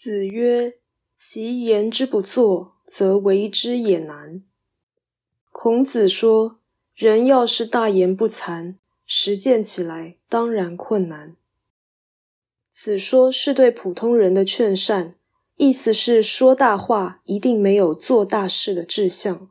子曰，其言之不作，则为之也难。孔子说，人要是大言不惭，实践起来当然困难。此说是对普通人的劝善，意思是说大话一定没有做大事的志向。